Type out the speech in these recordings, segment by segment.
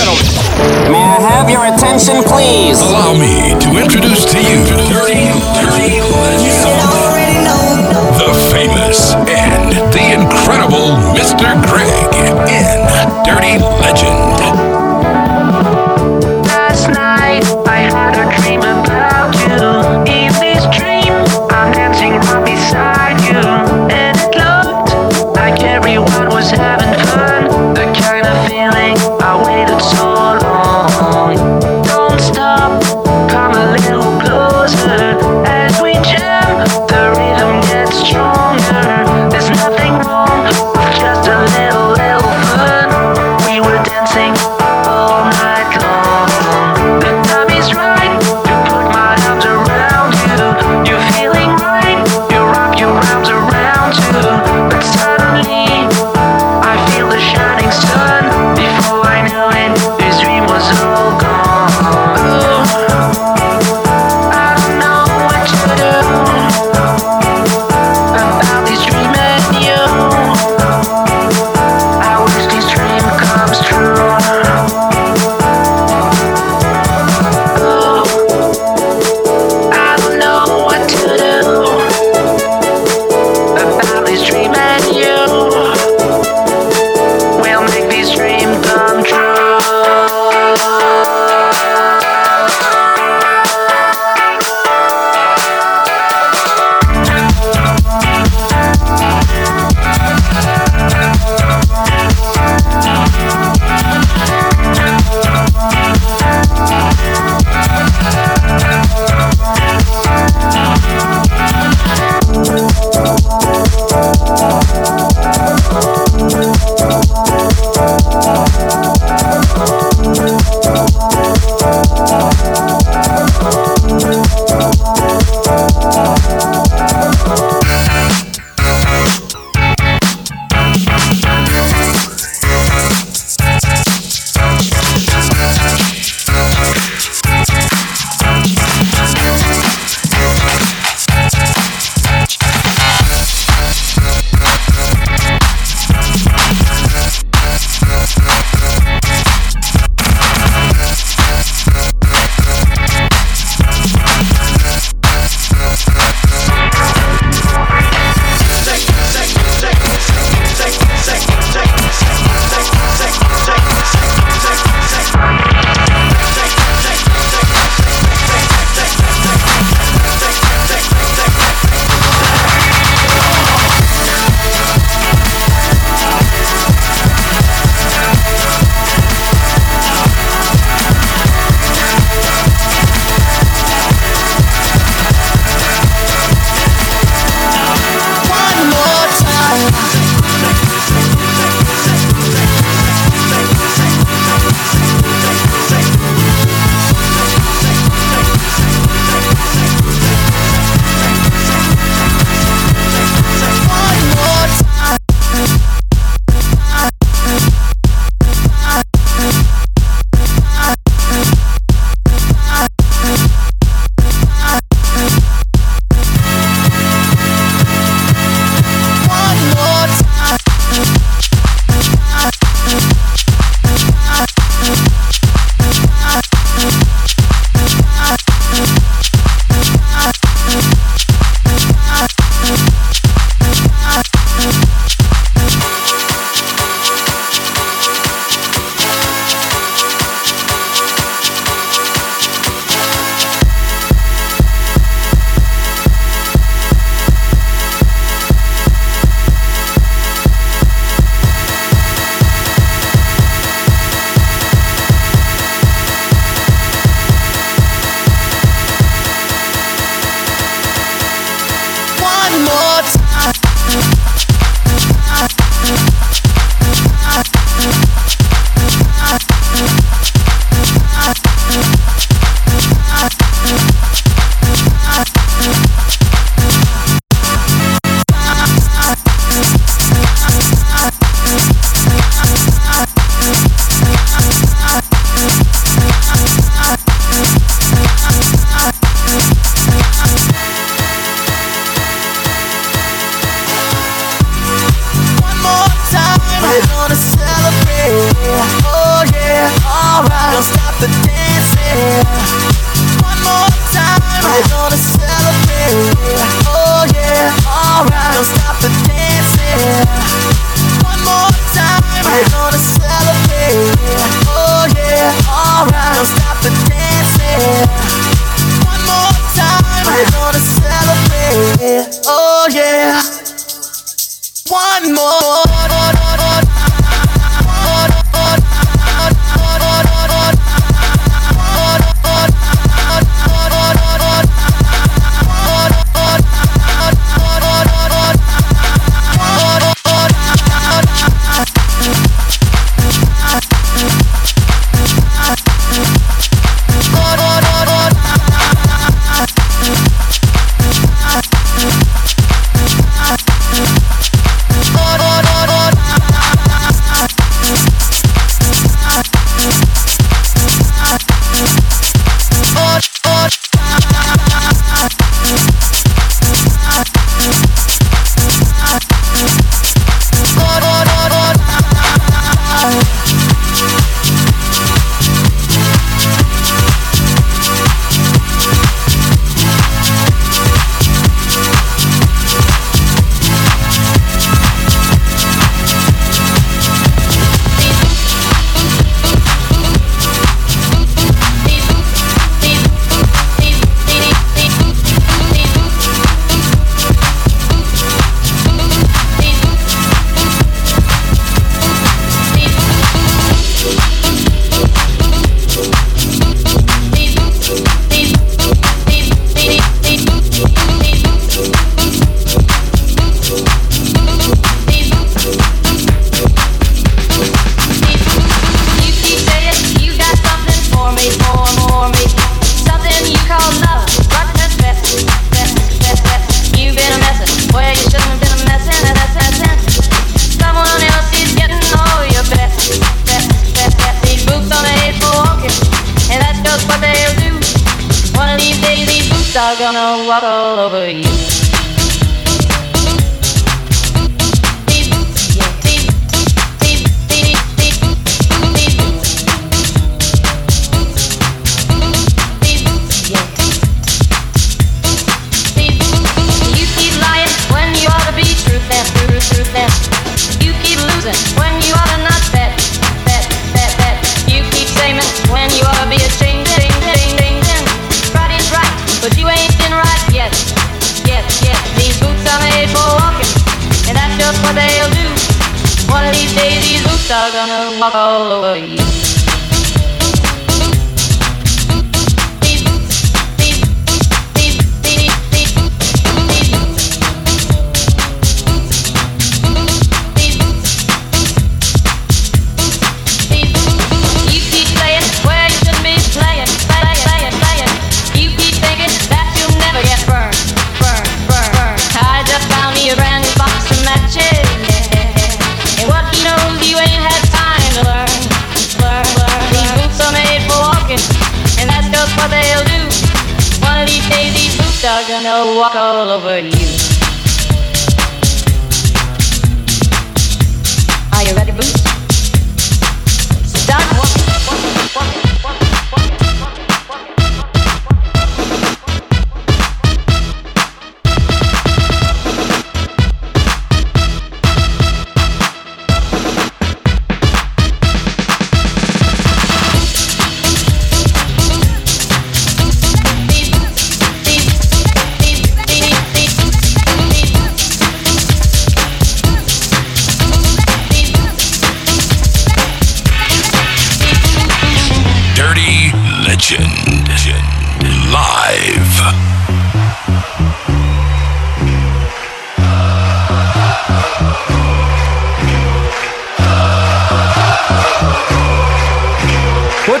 May I have your attention, please? Allow me to introduce to you the famous and the incredible Mr. Green.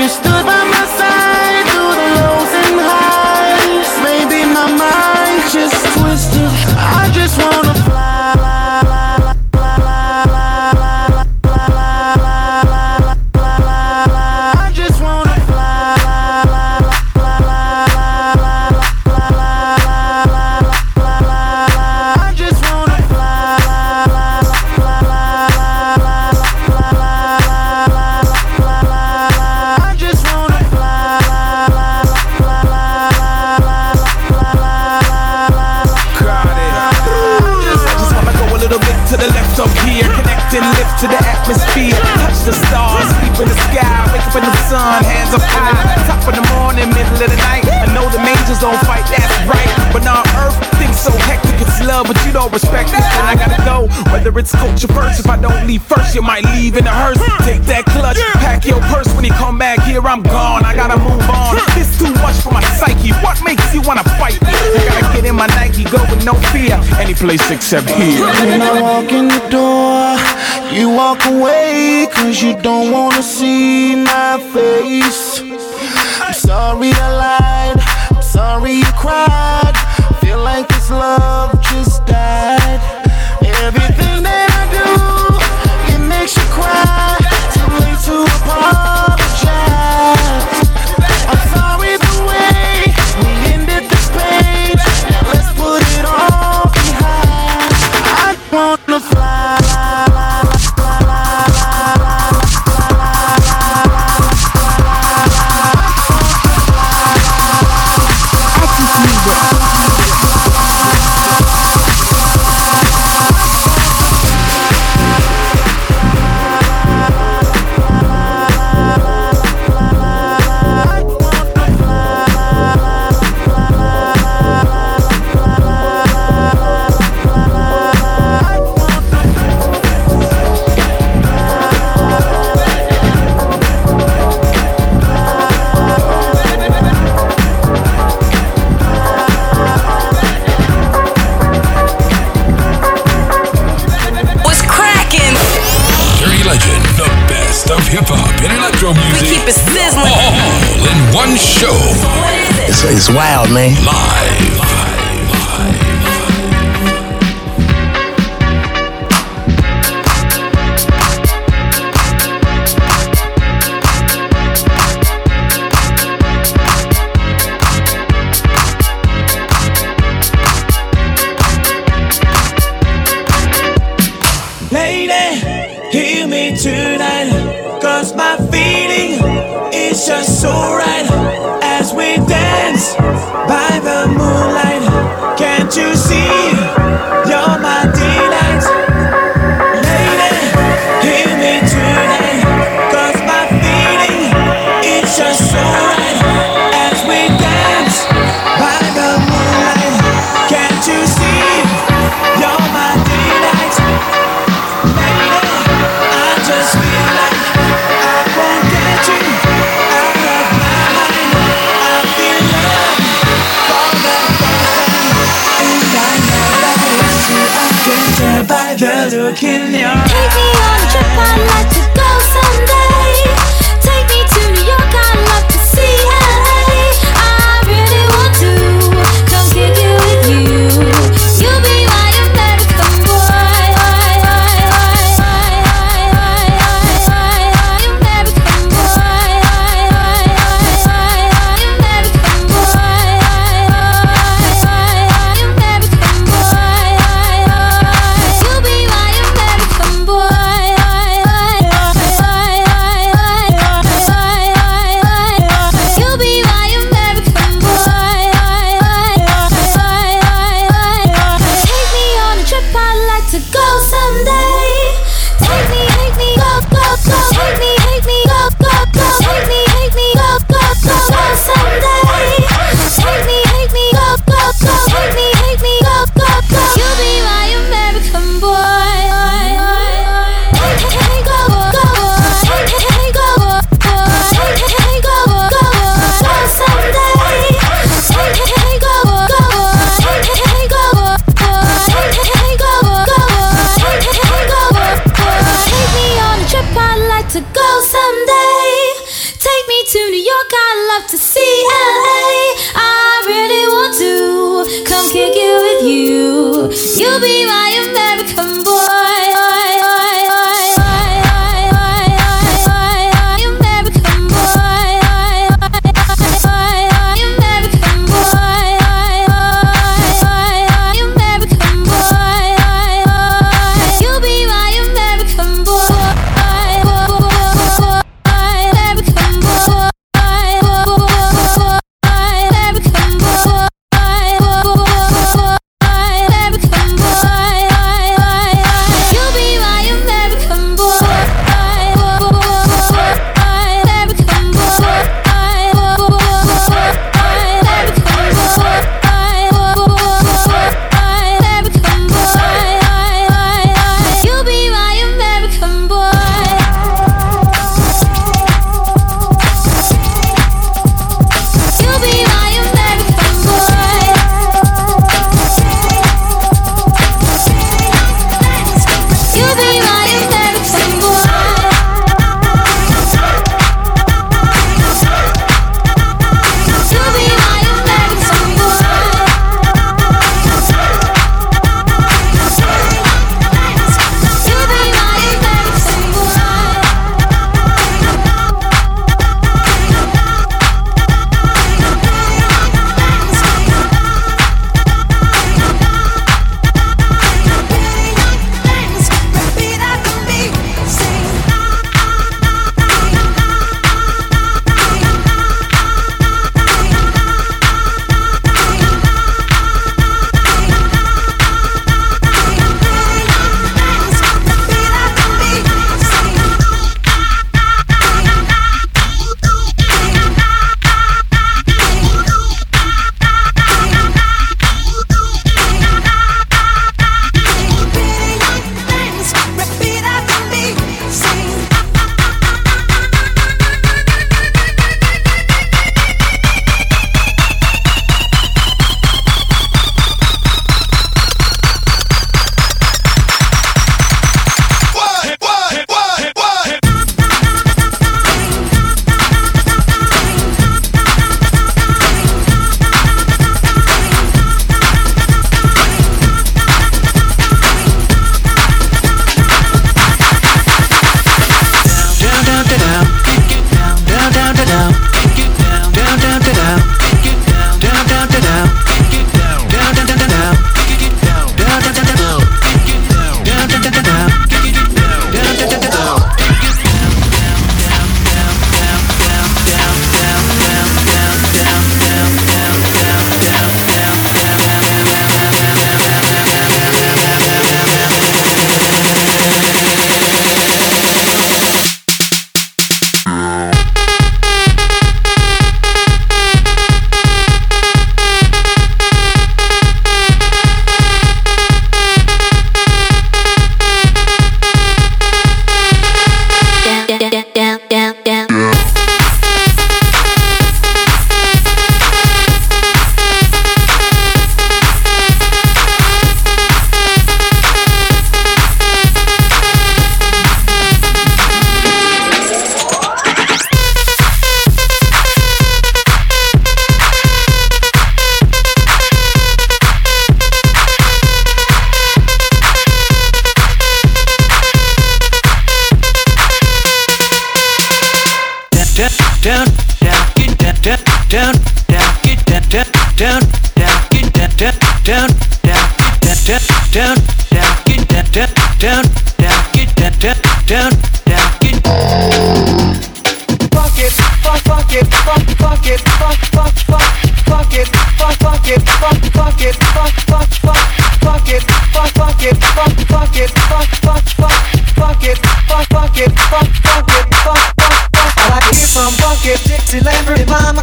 you stood by my side it's love, but you don't respect it. And I gotta go, whether it's culture first. If I don't leave first, you might leave in a hearse. Take that clutch, pack your purse. When you come back here, I'm gone. I gotta move on. It's too much for my psyche. What makes you wanna fight me? I gotta get in my Nike, go with no fear. Any place except here. When I walk in the door, you walk away, cause you don't wanna see my face. I'm sorry I lied, sorry you cried. Feel like this love just died. Man. Live.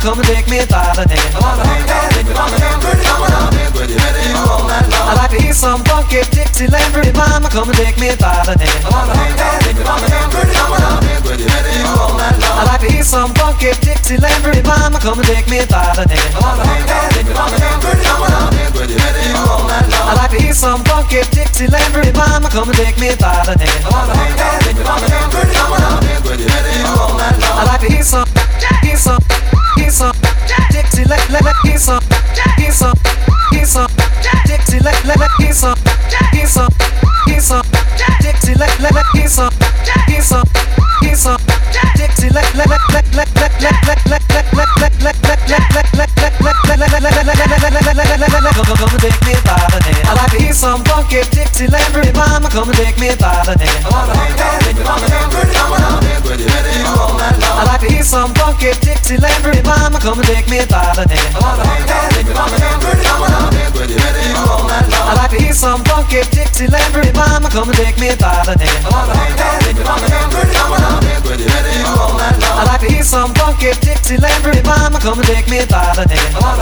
Come and take me by the hand. I like to hear some bucket Dixieland, pretty mama, come and take me by the hand. I like to hear some bucket Dixieland, pretty mama, come and take me by the hand. I like to hear some bucket Dixieland, pretty mama, come and take me by the hand. Some, hear some, hear some Dixieland, let let some, hear some, some Dixieland, let let let let let let let let let let Come and take me by the hand. I like to hear some funky Dixieland, pretty mama. Come and take me by the hand. I like to hear some funky pretty mama. Come and take me by the hand. Come and take me by the hand. I like to hear some funky Dixieland, pretty mama. Come and take me by the hand. I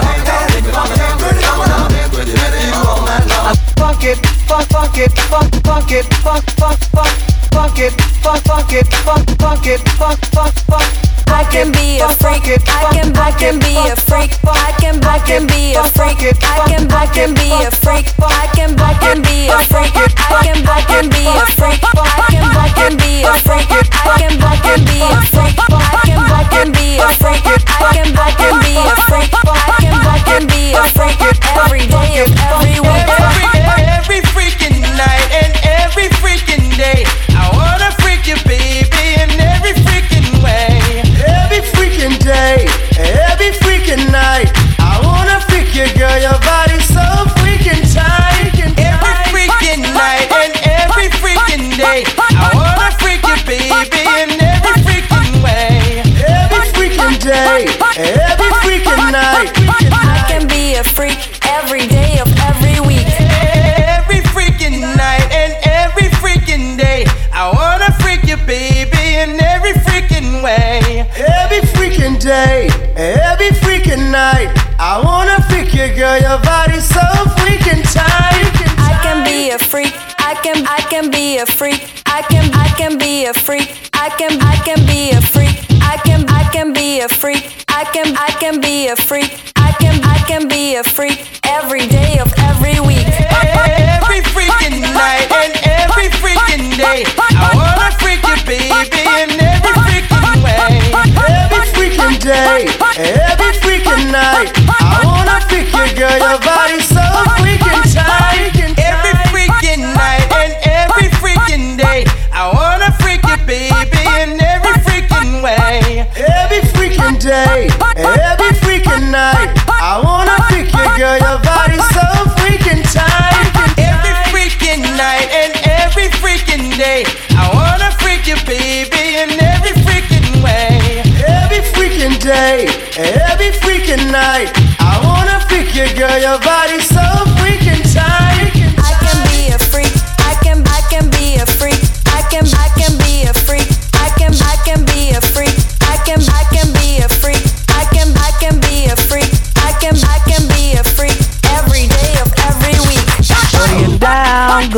funk it, funk, funk it, funk, funk it, funk, funk, funk, funk it, funk, funk it, funk, funk it, funk, funk, funk. I can be a freak. I can I can be a freak. I can I can be a freak. I can I can be a freak. I can I can be a freak.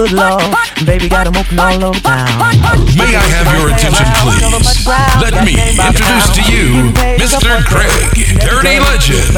Good. Baby got 'em open all over town. May I have your attention, please? Let me introduce to you Mr. Greg, Dirty Legend.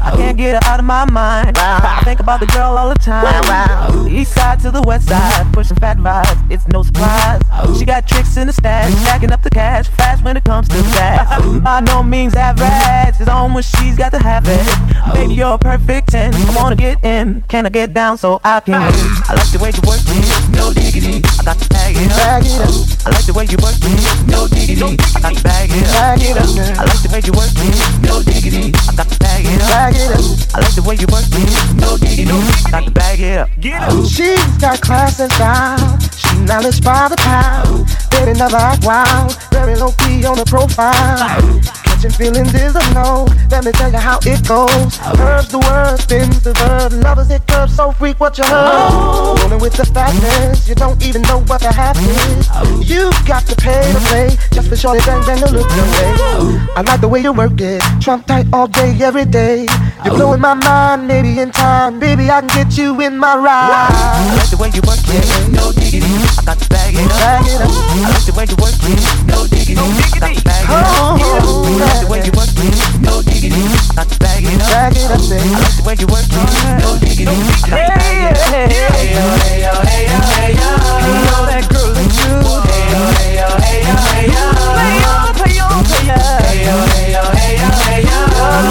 I can't get her out of my mind. I think about the girl all the time. East side to the west side, pushing fat vibes. It's no surprise. She got tricks in the stash, stacking up the cash fast when it comes to that. By no means average. It's on when she's got to have it. Baby, you're a perfect 10. I wanna get in. Can I get down so I can? I like the way you work it. No diggity. I got to bag it up. Bag it up. I like the way you work it. No diggity. I got to bag it up. Bag it up. I like the way you work it. No diggity. I got to bag it up. Bag it up. I like the way you work it. No diggity, I got to bag it up. Get up. She's got class and style. She knowledge by the pound. Baby never act wild. Very low key on the profile. Catching feelings is a no. Let me tell you how it goes. Herbs the word, spins the verb. Lovers hit curves, so freak what you heard. Rolling with the fatness, you don't even know what the half is. You've got to pay to play just for shorty bang bang to look your way. I like the way you work it. Trump tight all day, every day. You're blowing my mind, maybe in time, baby I can get you in my ride. I like the way you work it. No diggity. I got to bag it up. Bag it up. I like the way you work it. No diggity. I got to bag it up. Oh, like the way you work it. No diggity. I got to bag it up. Bag it up, baby. I like the way you work it. No diggity. I got to bag it up. Hey yo, hey yo, hey yo, hey yo. You know that girl is you. Hey yo, hey yo, hey yo, hey yo. Play on, play on, play on. Hey yo, hey yo, hey yo, hey yo.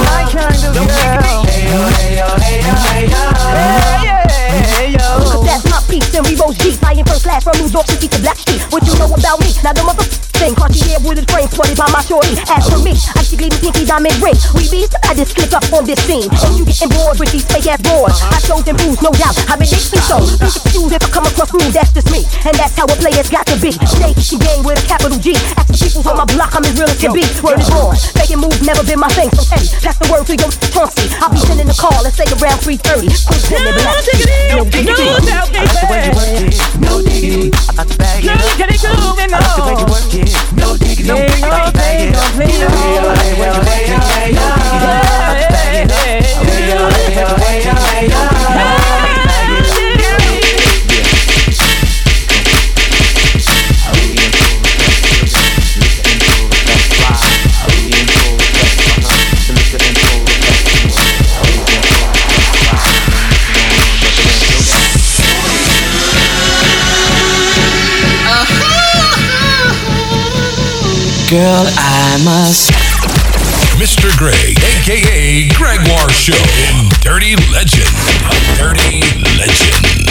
My kind of girl. Hey yo, hey yo, hey yo, hey yo. Hey, hey, yo. Cause that's my piece and we rose deep Flying first class from New York City to Black by my shorty As for me, I see gleaming pinky diamond ring We beast, I just click up on this scene. And you getting bored with these fake ass boards uh-huh. I show them rules, no doubt. I've been me so Please confused if I come across rude, that's just me. And that's how a player's got to be. Stay game with a capital G. Ask the people on my block, I'm as real as can be. Word is born, making moves never been my thing. So hey, pass the word to your Chauncey I'll be sending a call, let's say around 3.30 Quick, send me black No diggity I like the way you work it. No diggity. I got to bag. It up. Get it moving I like the way I Mr. Greg, aka Gregoire Show in Dirty Legend. Dirty Legend.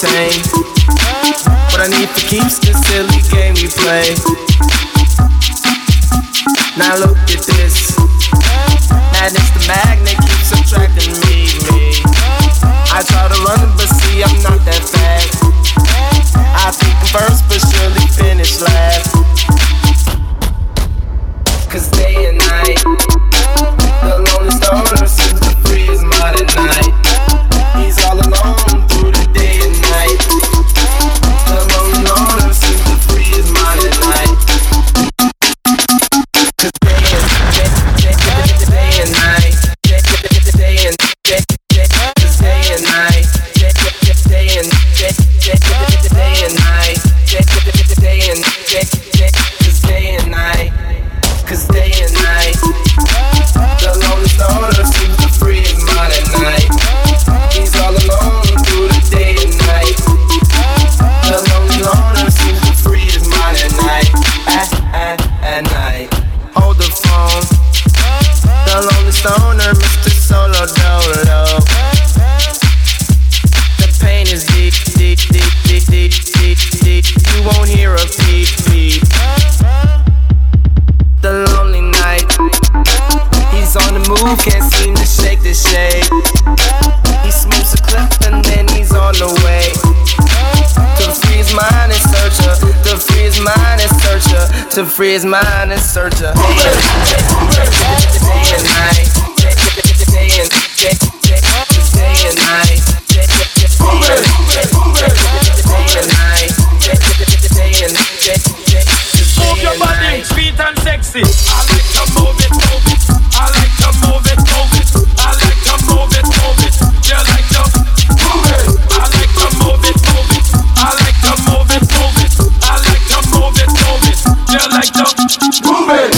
tame. What I need to keep the silly game we play. Now look at this. Madness the madness. to free his mind and search a day and night. Day and day and night. Move your body, sweet and sexy. I like to move it, move it. Move it.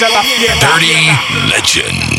Dirty Legend.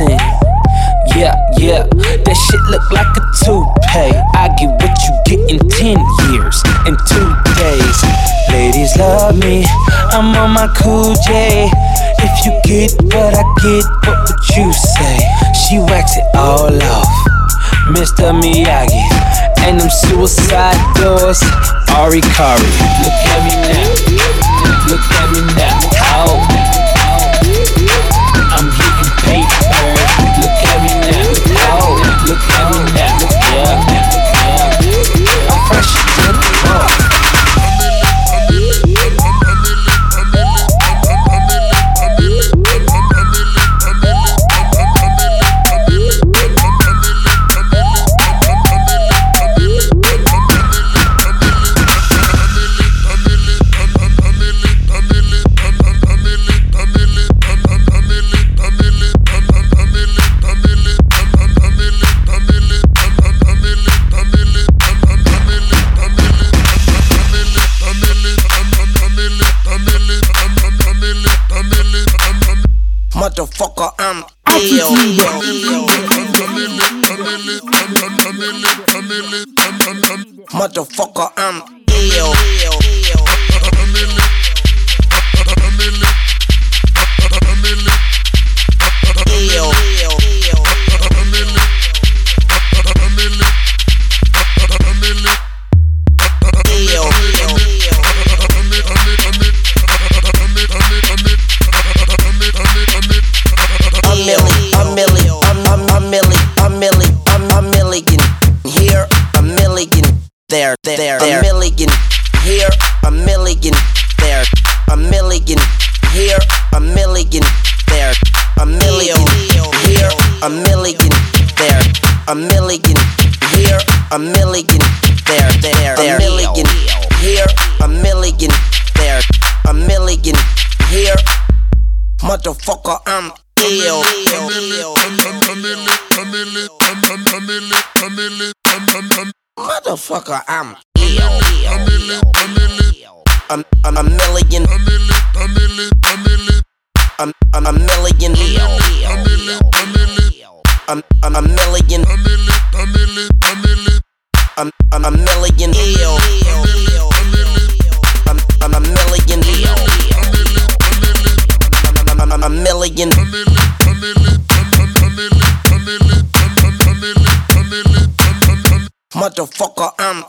Yeah, yeah, that shit look like a toupee. I get what you get in 10 years, in two days. Ladies love me, I'm on my cool J. If you get what I get, what would you say? She wax it all off, Mr. Miyagi. And them suicide doors, Ari Kari. Look at me now, look at me now. Oh. up. a million there, there, there, a million here, a million there, a million here. Motherfucker, I'm ill. Motherfucker, I'm ill. A, a, a million, a million, a million, a million, a, million, a million, a million, a million, a million. I'm, I'm a million ill. I'm, ill, a million ill. A million. Motherfucker, ill.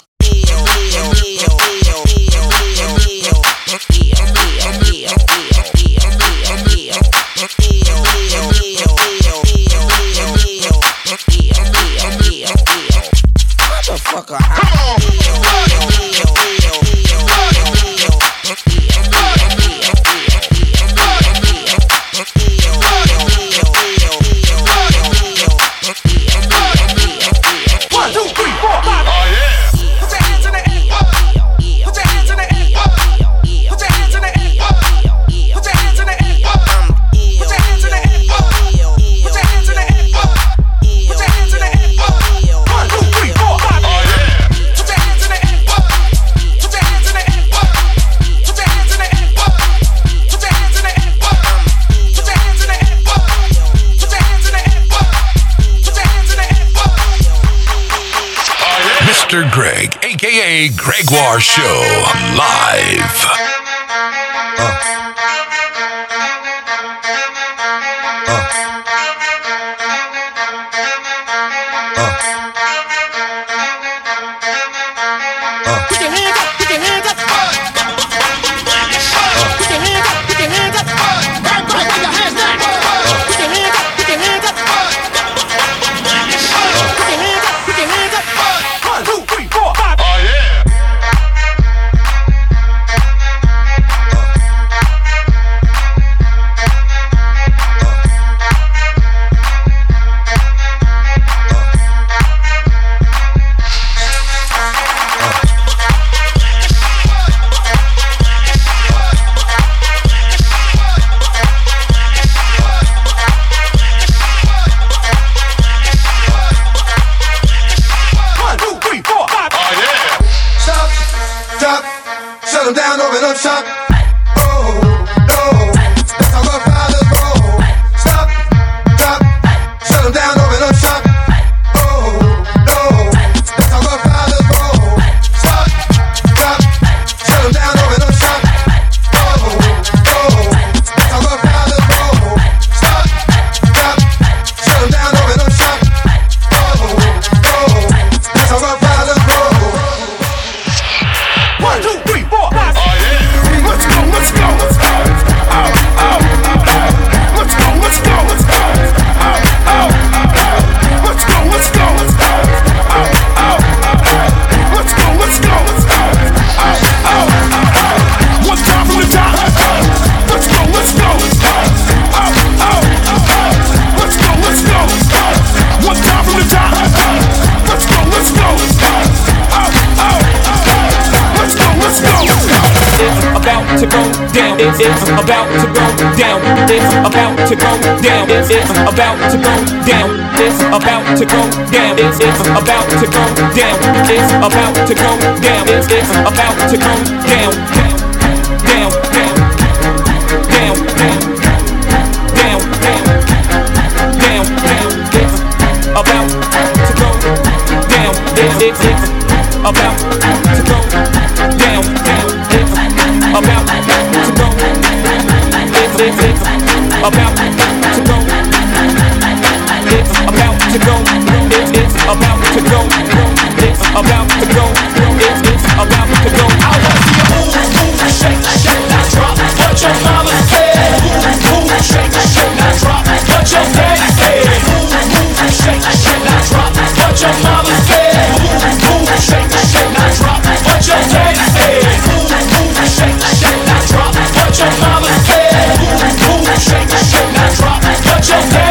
motherfucker. Come on. Gregoire Show live. about to go down. It's about to go down. It's about to go down. It's about to go down. It's about to go down. It's about to go down. It's about to go down. It's about to go. It's about to go. It's about to go. It's about to go. It's about to go. I wanna see you move, move, shake, shake, not drop. What your mama said. Move, move, shake, shake, not drop. What your daddy said. Move, move, shake, shake, not drop. What your mama said. Move, move, shake, shake, not drop. What your daddy said. Move, move, shake, shake, not drop. What your mama 좀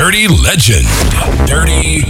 Dirty Legend. Dirty